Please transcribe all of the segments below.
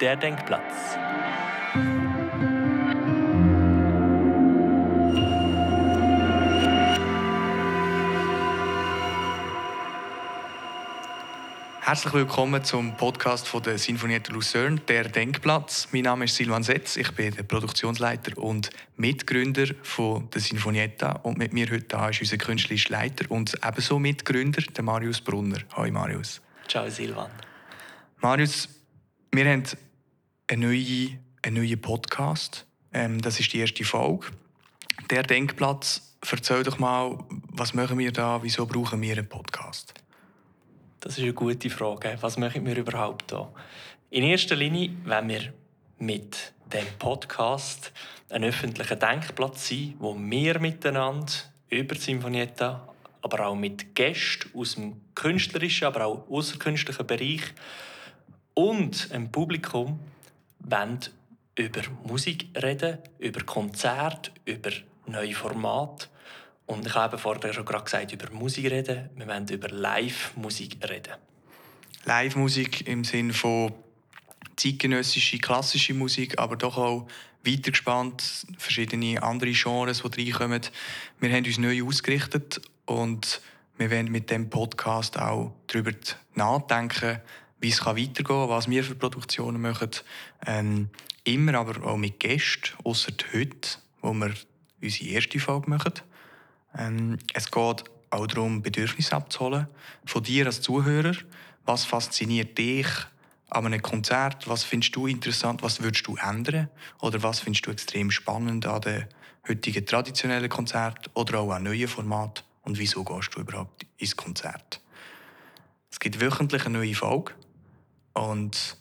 der Denkplatz. Herzlich willkommen zum Podcast von der Sinfonietta Lucerne, der Denkplatz. Mein Name ist Silvan Setz, ich bin der Produktionsleiter und Mitgründer von der Sinfonietta und mit mir heute da ist unser künstlerischer Leiter und ebenso Mitgründer, der Marius Brunner. Hallo Marius. Ciao Silvan. Marius, wir haben einen neuen, einen neuen Podcast. Ähm, das ist die erste Folge. Der Denkplatz, erzähl doch mal, was machen wir da, wieso brauchen wir einen Podcast? Das ist eine gute Frage. Was machen wir überhaupt da? In erster Linie, wenn wir mit dem Podcast ein öffentlicher Denkplatz sein, wo wir miteinander über Sinfonietta, aber auch mit Gästen aus dem künstlerischen, aber auch außerkünstlichen Bereich und einem Publikum wollen über Musik reden, über Konzerte, über neue Formate und ich habe vorher schon gerade gesagt, über Musik reden. Wir wollen über Live-Musik reden. Live-Musik im Sinne von zeitgenössische, klassische Musik, aber doch auch weitergespannt, verschiedene andere Genres, die reinkommen. Wir haben uns neu ausgerichtet und wir werden mit dem Podcast auch darüber nachdenken, wie es weitergehen kann, was wir für Produktionen machen. Ähm, immer aber auch mit Gästen, außer heute, wo wir unsere erste Folge machen. Ähm, es geht auch darum, Bedürfnisse abzuholen von dir als Zuhörer. Was fasziniert dich an einem Konzert? Was findest du interessant? Was würdest du ändern? Oder was findest du extrem spannend an den heutigen traditionellen Konzert oder auch an neuen Formaten? Und wieso gehst du überhaupt ins Konzert? Es gibt wöchentlich eine neue Folge. Und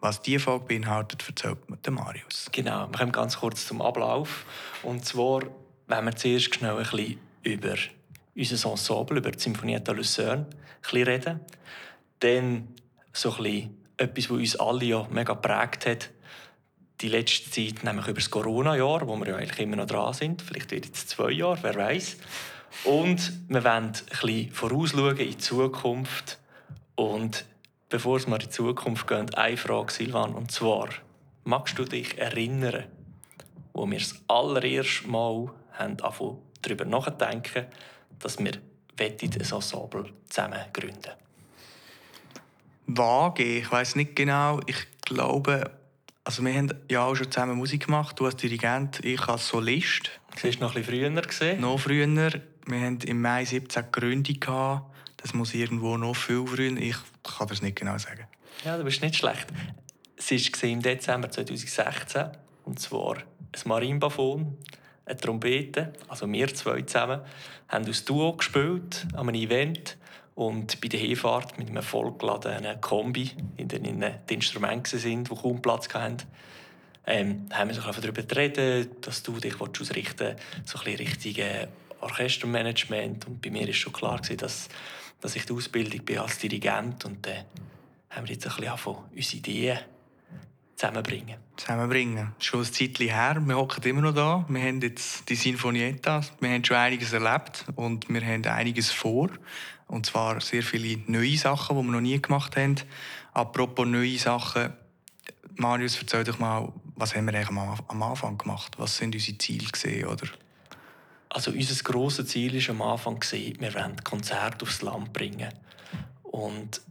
was diese Folge beinhaltet, erzählt mir der Marius. Genau, wir kommen ganz kurz zum Ablauf. Und zwar wenn wir zuerst schnell ein bisschen über unser Ensemble, über die Sinfonietta Lucerne reden. Dann so ein bisschen etwas, was uns alle ja mega geprägt hat, die letzte Zeit, nämlich über das Corona-Jahr, wo wir ja eigentlich immer noch dran sind. Vielleicht wird es zwei Jahre, wer weiß. Und wir wollen ein bisschen vorausschauen in die Zukunft. Und bevor wir in die Zukunft gehen, eine Frage, Silvan, und zwar, magst du dich erinnern, wo wir das allererste Mal haben darüber nachdenken, dass wir ein Ensemble zusammen gründen Vage, ich weiß nicht genau. Ich glaube, also wir haben ja auch schon zusammen Musik gemacht. Du als Dirigent, ich als Solist. Das war noch ein bisschen früher. Gewesen. Noch früher. Wir haben im Mai 17 gegründet. Das muss irgendwo noch viel früher. Ich kann das nicht genau sagen. Ja, du bist nicht schlecht. Es war im Dezember 2016. Und zwar ein Marimbafon eine Trompete, also wir zwei zusammen, haben aus Duo gespielt an einem Event und bei der Hinfahrt mit einem vollgeladenen Kombi, in denen die Instrumente sind, die kaum Platz hatten, ähm, haben wir so darüber geredet, dass du dich ausrichten willst, so ein bisschen Orchestermanagement. Und bei mir war schon klar, dass, dass ich die Ausbildung bin als Dirigent und dann haben wir jetzt ein bisschen unsere Ideen zusammenbringen. Zusammenbringen. Schon ein Zeitchen her. Wir hocken immer noch da. Wir haben jetzt die Sinfonietta. Wir haben schon einiges erlebt und wir haben einiges vor. Und zwar sehr viele neue Sachen, die wir noch nie gemacht haben. Apropos neue Sachen. Marius, erzähl doch mal, was haben wir eigentlich am Anfang gemacht? Was sind unsere Ziele gesehen, oder? Also unser grosses Ziel ist am Anfang gesehen, wir wollen Konzerte aufs Land bringen. Und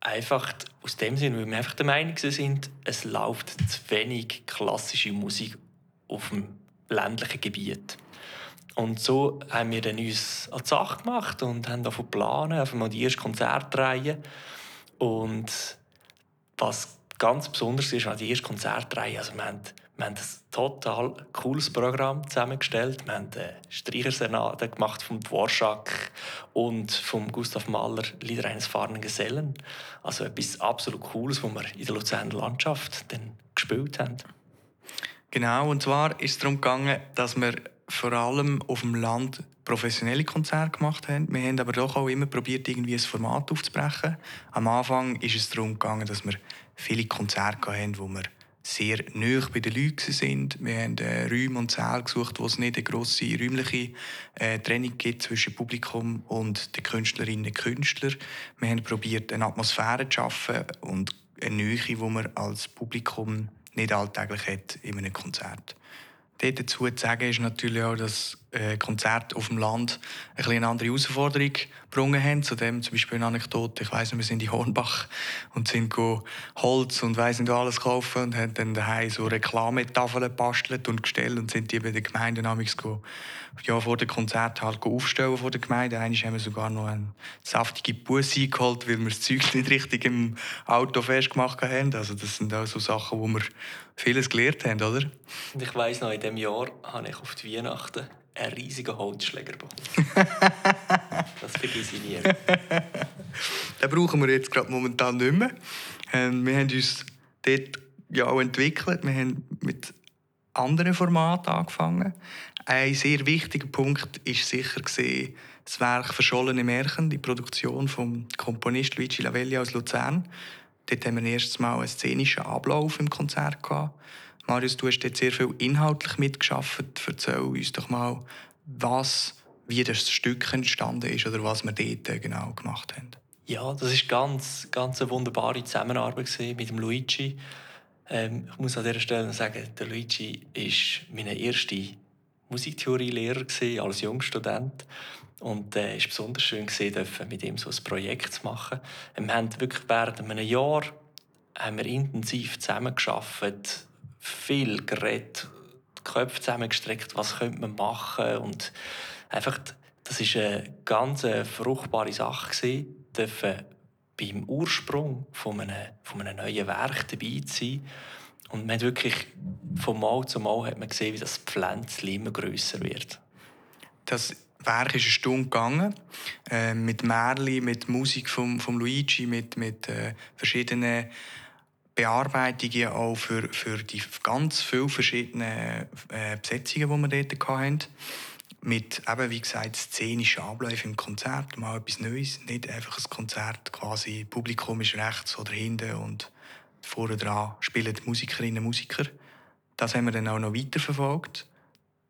einfach aus dem Sinne, weil wir einfach der Meinung sind, es läuft zu wenig klassische Musik auf dem ländlichen Gebiet. Und so haben wir dann uns an die Sache gemacht und haben davon planen, einfach mal die erste Konzertreihe. Und was ganz besonders ist an die erste Konzertreihe, also wir haben wir haben ein total cooles Programm zusammengestellt. Wir haben eine Streichersenate gemacht vom Dvorak und vom Gustav Mahler Lieder eines fahrenden Gesellen. Also etwas absolut Cooles, was wir in der Luzerner Landschaft dann gespielt haben. Genau, und zwar ist es darum gegangen, dass wir vor allem auf dem Land professionelle Konzerte gemacht haben. Wir haben aber doch auch immer probiert, irgendwie ein Format aufzubrechen. Am Anfang ist es darum gegangen, dass wir viele Konzerte hatten, wo wir sehr nah bei den Leuten sind. Wir haben äh, Räume und Säle gesucht, wo es nicht eine grosse räumliche äh, Trennung gibt zwischen Publikum und den Künstlerinnen und Künstlern. Wir haben probiert, eine Atmosphäre zu schaffen und eine Nähe, die man als Publikum nicht alltäglich hat in einem Konzert. Dazu zu sagen ist natürlich auch, dass Konzerte auf dem Land ein eine andere Herausforderung gebracht haben. Zudem zum Beispiel eine Anekdote, ich weiss wir sind in Hornbach und sind Holz und weiss nicht alles kaufen und haben dann daheim so Reklametafeln gebastelt und gestellt und sind die bei den Gemeinden namens ja, vor dem Konzert halt aufstellen vor der Gemeinde. Einmal haben wir sogar noch eine saftige Busse eingeholt, weil wir das Zeug nicht richtig im Auto festgemacht haben. Also das sind auch so Sachen, wo wir vieles gelernt haben, oder? Und ich weiss noch, in diesem Jahr habe ich auf die Weihnachten einen riesigen Holzschläger bekommen. das vergesse ich nie. Den brauchen wir jetzt gerade momentan nicht mehr. Ähm, wir haben uns dort ja auch entwickelt. Wir haben mit anderen Formaten angefangen. Ein sehr wichtiger Punkt ist sicher gesehen das Werk «Verschollene Märchen», die Produktion vom Komponist Luigi Lavelli aus Luzern. Dort haben wir erstes Mal einen szenischen Ablauf im Konzert gehabt. Marius, du hast dort sehr viel inhaltlich mitgeschafft. Erzähl uns doch mal, was, wie das Stück entstanden ist oder was wir dort genau gemacht haben. Ja, das ist ganz, ganz eine wunderbare Zusammenarbeit mit dem Luigi. Ähm, ich muss an dieser Stelle sagen, der Luigi war mein erster Musiktheorielehrer als Jungstudent. Und es äh, war besonders schön, mit ihm so ein Projekt zu machen. Wir haben wirklich während einem Jahr haben wir intensiv zusammengearbeitet, viel geredet, die Köpfe zusammengestreckt, was könnte man machen und einfach, das ist eine ganz fruchtbare Sache gewesen, dürfen beim Ursprung von einem, von einem neuen Werk dabei zu sein. Und man hat wirklich von Mal zu Mal hat man gesehen, wie das Pflänzchen immer grösser wird. Das Werk ist eine Stunde gegangen, äh, mit Märli, mit Musik von vom Luigi, mit, mit äh, verschiedenen Bearbeitungen auch für, für die ganz vielen verschiedenen äh, Besetzungen, die wir dort hatten. Mit, eben, wie gesagt, szenischen Abläufen im Konzert, mal etwas Neues. Nicht einfach ein Konzert, quasi Publikum ist rechts oder hinten und vorne dran spielen Musikerinnen und Musiker. Das haben wir dann auch noch weiterverfolgt.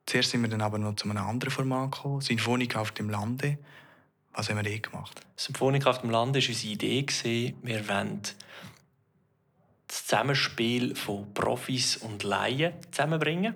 Zuerst sind wir dann aber noch zu einem anderen Format gekommen, Sinfonik auf dem Lande. Was haben wir da gemacht? Symphonik auf dem Lande war unsere Idee. Wir wollen das Zusammenspiel von Profis und Laien zusammenbringen.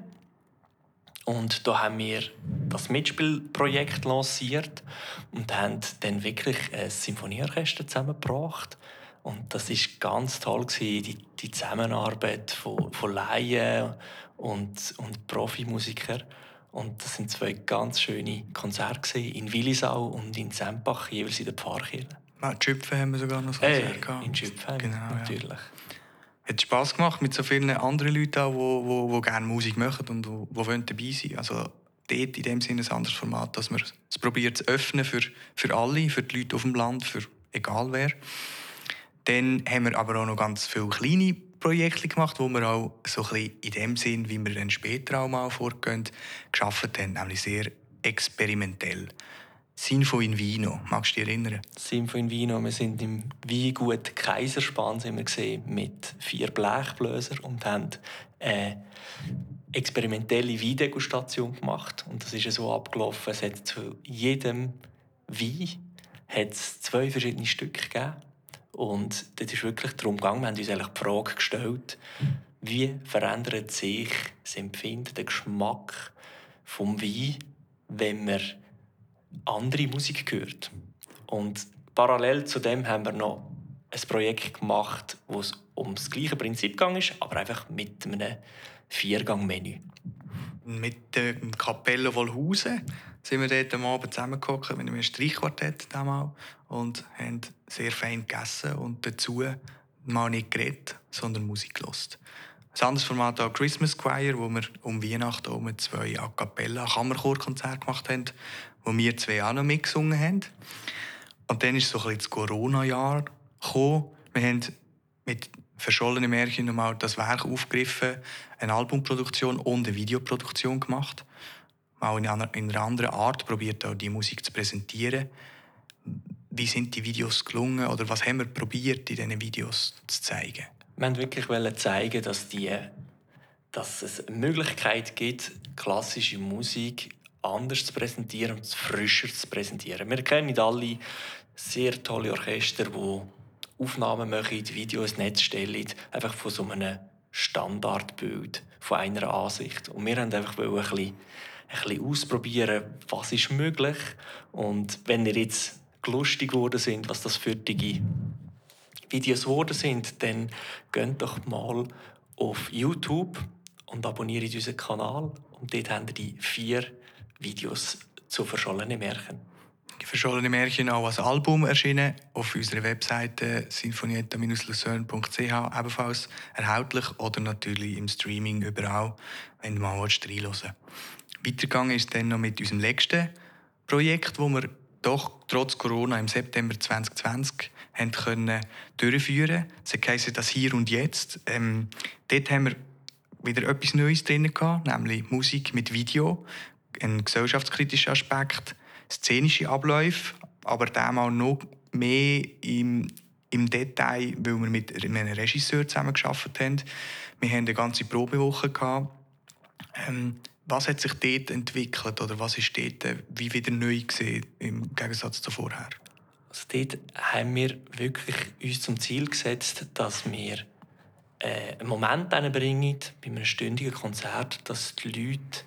Und da haben wir das Mitspielprojekt lanciert und haben dann wirklich ein Symphonieorchester zusammengebracht. Und das ist ganz toll die, die Zusammenarbeit von, von Laien und, und Profimusikern. Und das sind zwei ganz schöne Konzerte in Willisau und in Sempach, jeweils in der Pfarrkirche. Ah, in Schüpfen haben wir sogar noch ein Konzert gehabt. In Schüpfen, genau, natürlich. Ja. Hat Spass gemacht mit so vielen anderen Leuten, die, die, die gerne Musik machen und die, die dabei sein wollen. Also dort in dem Sinne ein anderes Format, dass man es probiert zu öffnen für, für alle, für die Leute auf dem Land, für egal wer. Dann haben wir aber auch noch ganz viele kleine Projekte gemacht, wo wir auch so ein in dem Sinn, wie wir dann später auch mal vorgehen, geschafft haben, nämlich sehr experimentell. Sinfo in Vino, magst du dich erinnern? Sinfo in Vino, wir sind im Weingut Kaiserspan sind wir gesehen, mit vier Blechbläsern und haben eine experimentelle Weindegustation gemacht. Und das ist so abgelaufen, es hat zu jedem Wein hat es zwei verschiedene Stücke gegeben. Und das ist wirklich darum gegangen, wir haben uns eigentlich die Frage gestellt, wie verändert sich das Empfinden, der Geschmack vom Wein, wenn man andere Musik hört. Und parallel zu dem haben wir noch ein Projekt gemacht, wo es um das gleiche Prinzip ist, aber einfach mit einem Viergang-Menü. Mit dem Capello Wollhausen sind wir dort am Abend zusammengekommen mit einem Streichquartett damals und haben sehr fein gegessen und dazu mal nicht geredet, sondern Musik gelost. Ein anderes Format auch Christmas Choir, wo wir um Weihnachten um zwei A cappella Kammerchorkonzerte gemacht haben, wo wir zwei auch noch mitgesungen haben. Und dann ist so ein bisschen das Corona-Jahr gekommen. Wir haben mit verschollenen Märchen nochmal das Werk aufgegriffen, eine Albumproduktion und eine Videoproduktion gemacht. Mal in einer, anderen Art probiert auch die Musik zu präsentieren. Wie sind die Videos gelungen oder was haben wir probiert in diesen Videos zu zeigen? Wir wollten wirklich zeigen, dass, die, dass es eine Möglichkeit gibt, klassische Musik anders zu präsentieren und frischer zu präsentieren. Wir kennen alle sehr tolle Orchester, die Aufnahmen machen, Video ins Netz stellen, einfach von so einem Standardbild, von einer Ansicht. Und wir wollten einfach ein bisschen, ein bisschen ausprobieren, was ist möglich. Und wenn ihr jetzt lustig geworden sind, was das für die Videos geworden sind, dann geht doch mal auf YouTube und abonniert unseren Kanal. Und dort haben ihr die vier Videos zu verschollenen Märchen. Die verschollenen Märchen auch als Album erschienen auf unserer Webseite sinfonietta-lucerne.ch ebenfalls erhältlich oder natürlich im Streaming überall, wenn du mal reinhören. Weitergegangen ist dann noch mit unserem letzten Projekt, wo wir doch trotz Corona im September 2020 haben können durchführen. Es heisst das Hier und Jetzt. Ähm, dort haben wir wieder etwas Neues drin nämlich Musik mit Video, ein gesellschaftskritischer Aspekt, szenische Abläufe, aber mal noch mehr im, im Detail, weil wir mit einem Regisseur zusammengearbeitet haben. Wir hatten eine ganze Probewoche. Gehabt. Ähm, was hat sich dort entwickelt oder was ist dort äh, wie wieder neu gesehen im Gegensatz zu vorher? Also dort haben wir wirklich uns zum Ziel gesetzt, dass wir äh, einen Moment bringen bei einem stündigen Konzert, dass die Leute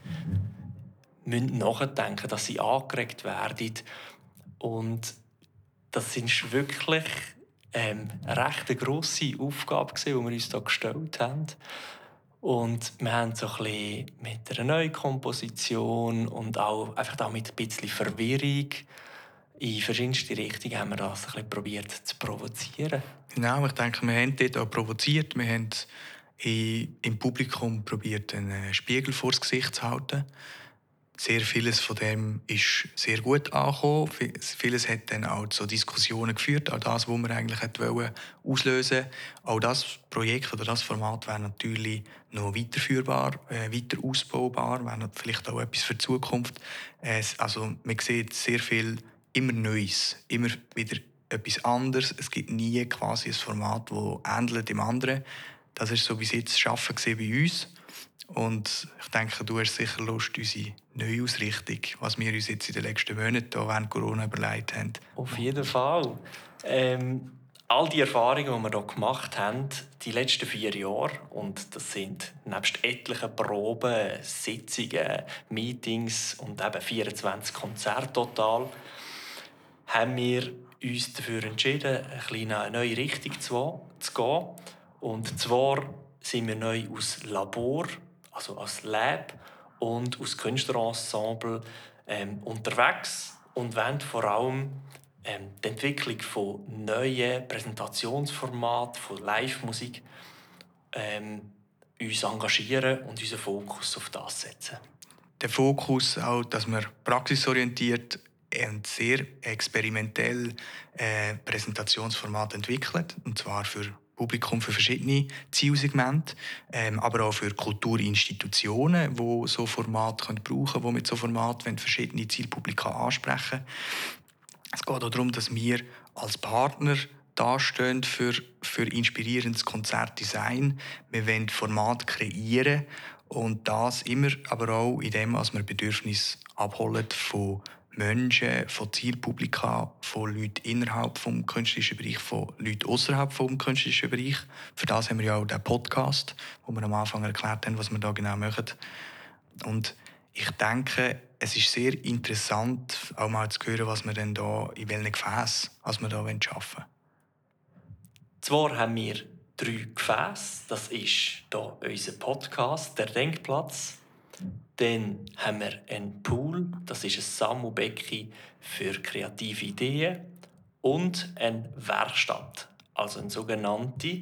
müssen nachdenken dass sie angeregt werden. Und das ist wirklich ähm, eine recht grosse Aufgabe, die wir uns hier gestellt haben. Und wir haben so ein bisschen mit einer neuen Komposition und auch, einfach auch mit ein bisschen Verwirrung in verschiedenste Richtungen haben wir das ein bisschen probiert zu provozieren. Genau, ich denke, wir haben dort auch provoziert. Wir haben im Publikum probiert, einen Spiegel vor das Gesicht zu halten sehr vieles von dem ist sehr gut angekommen. Vieles hat dann auch zu Diskussionen geführt, auch das, was wir eigentlich wollen, auslösen Auch das Projekt oder das Format wäre natürlich noch weiterführbar, äh, weiter ausbaubar, wäre vielleicht auch etwas für die Zukunft. Äh, also man sieht sehr viel immer Neues, immer wieder etwas anderes. Es gibt nie quasi ein Format, das ähnelt dem anderen. Das ist so bis jetzt das Arbeiten bei uns. Und ich denke, du hast sicher Lust, unsere neue Ausrichtung, was wir uns jetzt in den letzten Monaten während Corona überlegt haben. Auf jeden Fall. Ähm, all die Erfahrungen, die wir hier gemacht haben, die letzten vier Jahre, und das sind nebst etlichen Proben, Sitzungen, Meetings und eben 24 Konzerte total, haben wir uns dafür entschieden, in eine neue Richtung zu gehen. Und zwar sind wir neu aus Labor also als Lab und als Künstlerensemble ähm, unterwegs und wollen vor allem ähm, die Entwicklung von neuen Präsentationsformaten, von Live-Musik ähm, uns engagieren und unseren Fokus auf das setzen. Der Fokus auch, dass wir praxisorientiert und sehr experimentell äh, Präsentationsformate entwickelt und zwar für Publikum für verschiedene Zielsegmente, ähm, aber auch für Kulturinstitutionen, die so Format können brauchen können, die mit so Format verschiedene Zielpublika ansprechen Es geht auch darum, dass wir als Partner dastehen für, für inspirierendes Konzertdesign. Wir wollen Format kreieren und das immer aber auch in dem, was wir Bedürfnisse abholen von Menschen, von Zielpublika, von Leuten innerhalb des künstlerischen Bereich, von Leuten außerhalb des künstlerischen Bereich. Für das haben wir ja auch den Podcast, wo wir am Anfang erklärt haben, was wir da genau machen. Und ich denke, es ist sehr interessant, auch mal zu hören, was wir denn da, in welchen Gefäßen was wir da arbeiten wollen. Zwar haben wir drei Gefäße. Das ist hier unser Podcast, der Denkplatz. Dann haben wir einen Pool, das ist ein Sammelbecken für kreative Ideen. Und eine Werkstatt, also eine sogenannte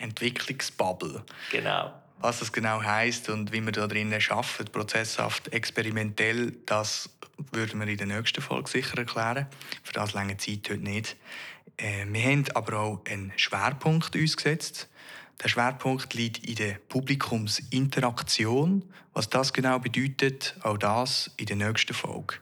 Entwicklungsbubble. Genau. Was das genau heißt und wie wir da drinnen arbeiten, prozesshaft, experimentell, das würden wir in der nächsten Folge sicher erklären. Für das lange Zeit heute nicht. Äh, wir haben aber auch einen Schwerpunkt uns gesetzt. Der Schwerpunkt liegt in der Publikumsinteraktion. Was das genau bedeutet, auch das in der nächsten Folge.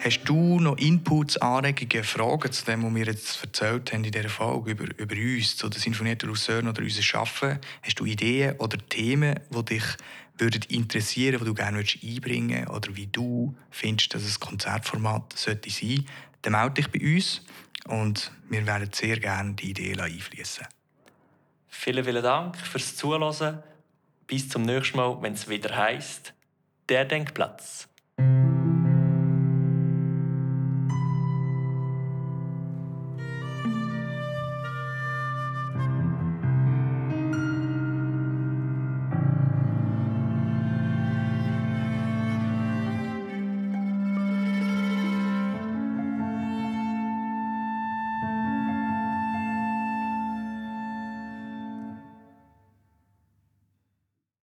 Hast du noch Inputs, Anregungen, Fragen zu dem, was wir jetzt erzählt haben in dieser Folge über, über uns, zu der Sinfonietten Lucerne oder unser Arbeiten? Hast du Ideen oder Themen, die dich würden interessieren, die du gerne einbringen willst oder wie du findest, dass ein Konzertformat sollte sein, dann melde dich bei uns und wir werden sehr gerne die Idee einfließen. Vielen, vielen Dank fürs Zuhören. Bis zum nächsten Mal, wenn es wieder heißt, der Denkplatz.